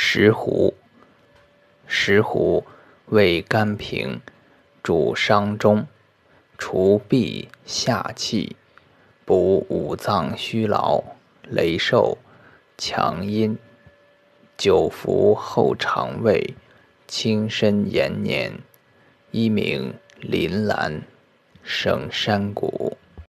石斛。石斛味甘平，主伤中，除痹下气，补五脏虚劳，雷瘦，强阴。久服后肠胃，轻身延年。一名林兰，生山谷。